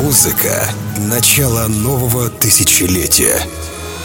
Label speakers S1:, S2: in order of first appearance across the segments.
S1: Музыка — начало нового тысячелетия.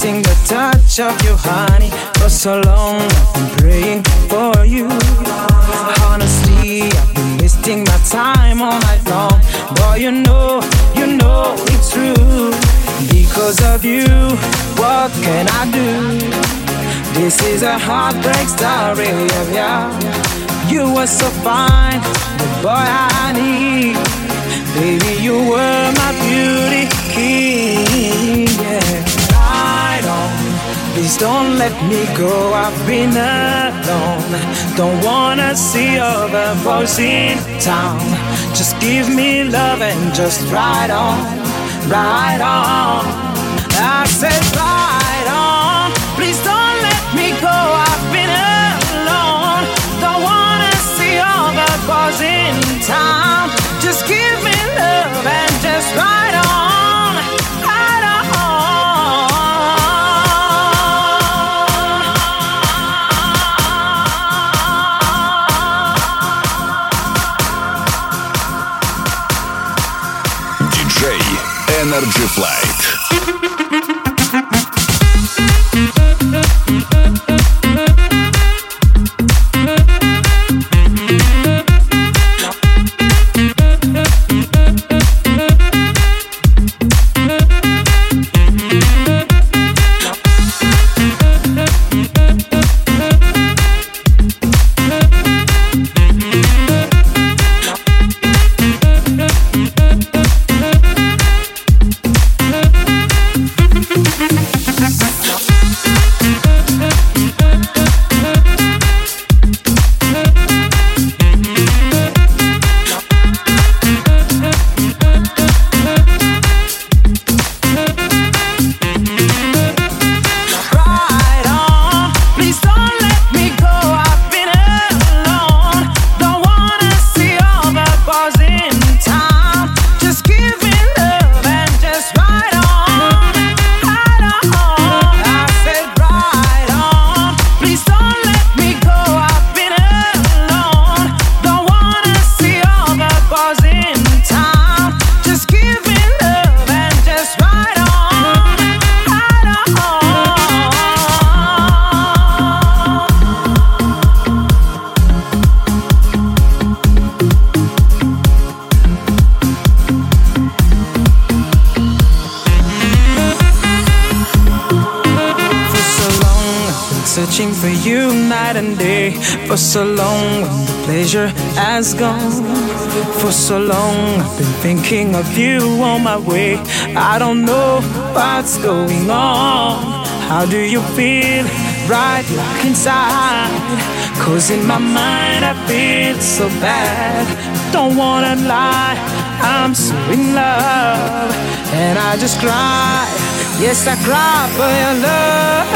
S2: Missing the touch of you, honey. For so long, I've been praying for you. Honestly, I've been wasting my time all night long. Boy, you know, you know it's true. Because of you, what can I do? This is a heartbreak story, yeah, yeah. You were so fine, the boy I need. Baby, you were my beauty king, yeah. Please don't let me go. I've been alone. Don't wanna see other boys in town. Just give me love and just ride on, ride on. I said, ride on, please don't let me go. I've been alone. Don't wanna see other boys in town. Just give me love and just ride
S1: Energy Flight.
S2: Thinking of you on my way. I don't know what's going on. How do you feel right like inside? Cause in my mind, I feel so bad. Don't wanna lie, I'm so in love. And I just cry. Yes, I cry for your love.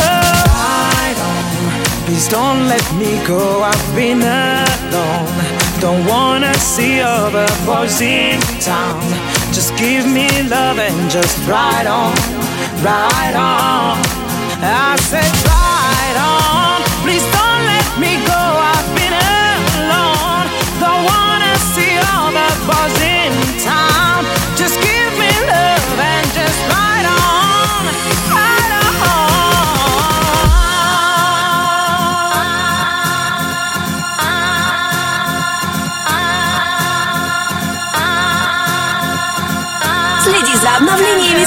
S2: Please don't let me go. I've been alone. Don't wanna see other boys in town. Just give me love and just ride on, ride on. I said ride on. Please don't let me go. I've been alone. Don't wanna see the boys in town.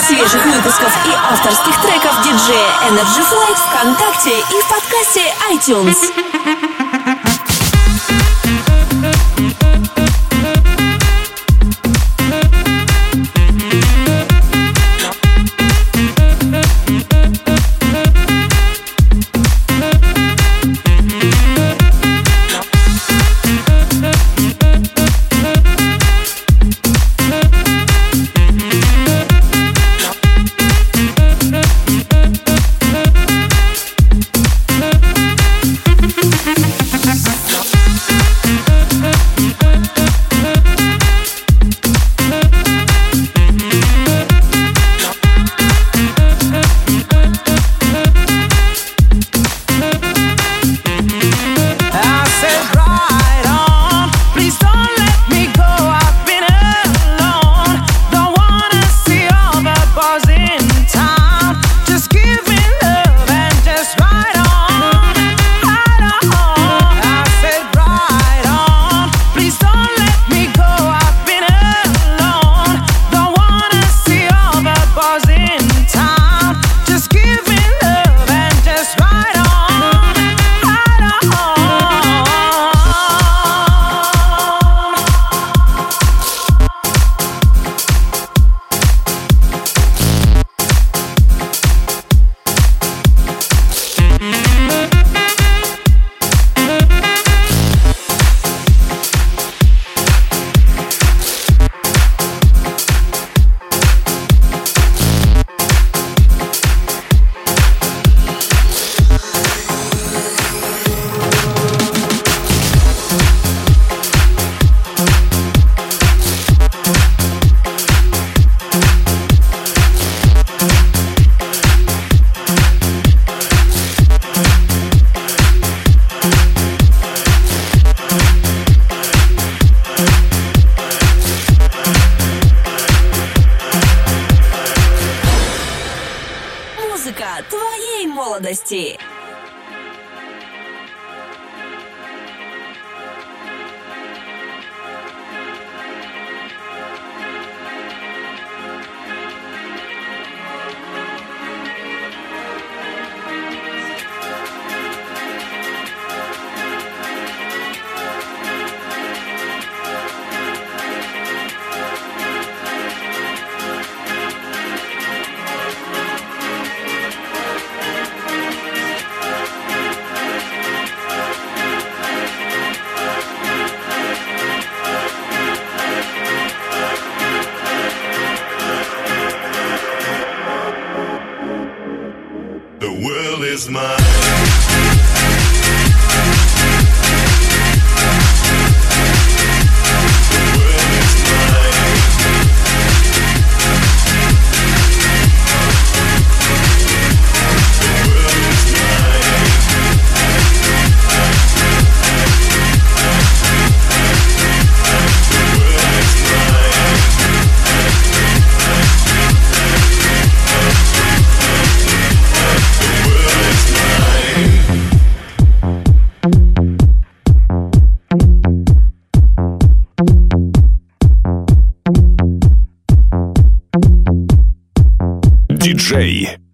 S3: Свежих выпусков и авторских треков диджея Energy Flight ВКонтакте и в подкасте iTunes.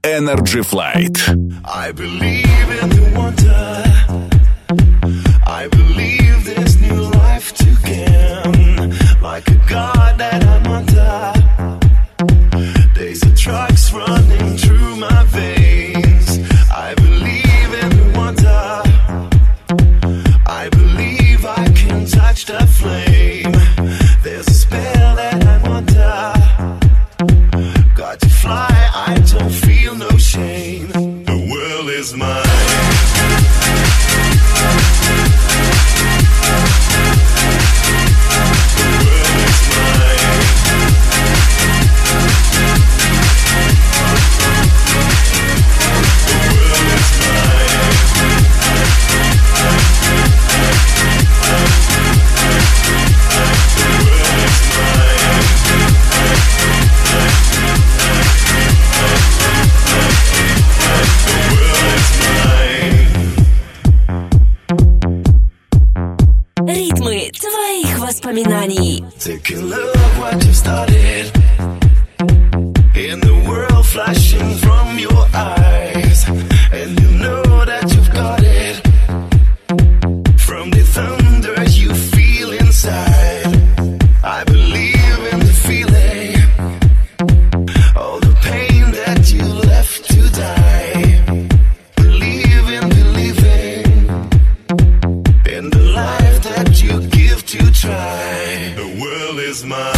S4: Energy Flight.
S5: I believe is mine.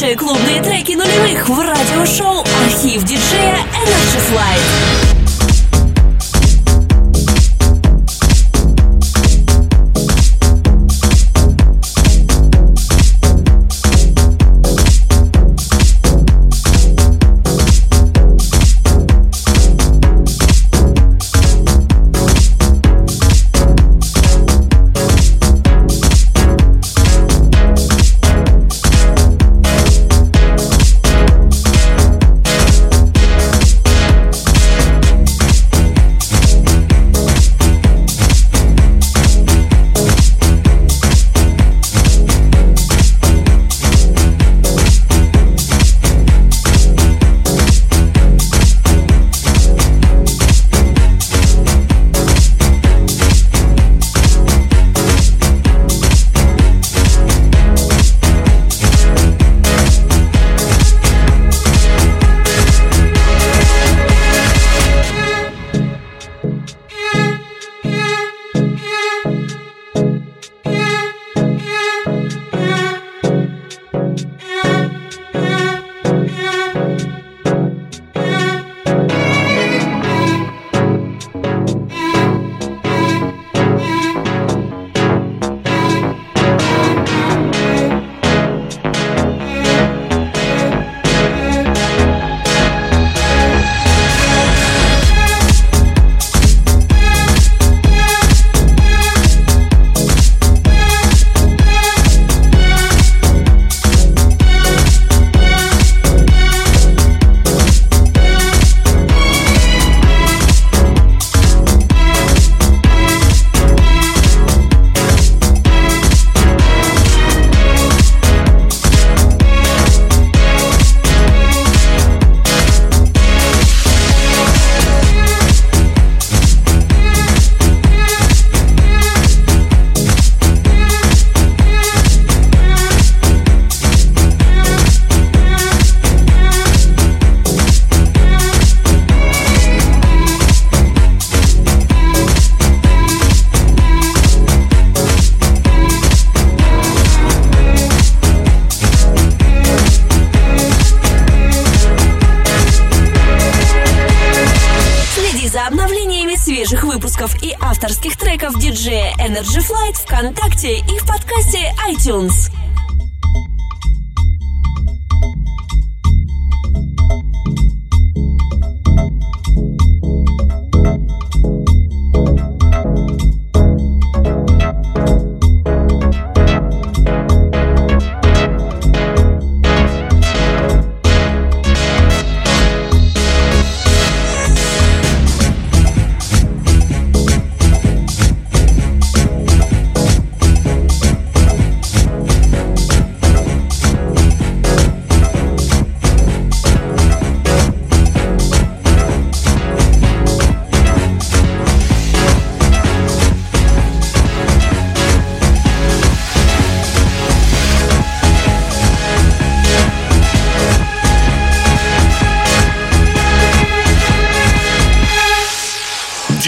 S3: Лучшие клубные треки нулевых в радиошоу «Архив диджея Energy Flight».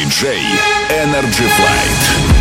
S6: диджей Energy Flight.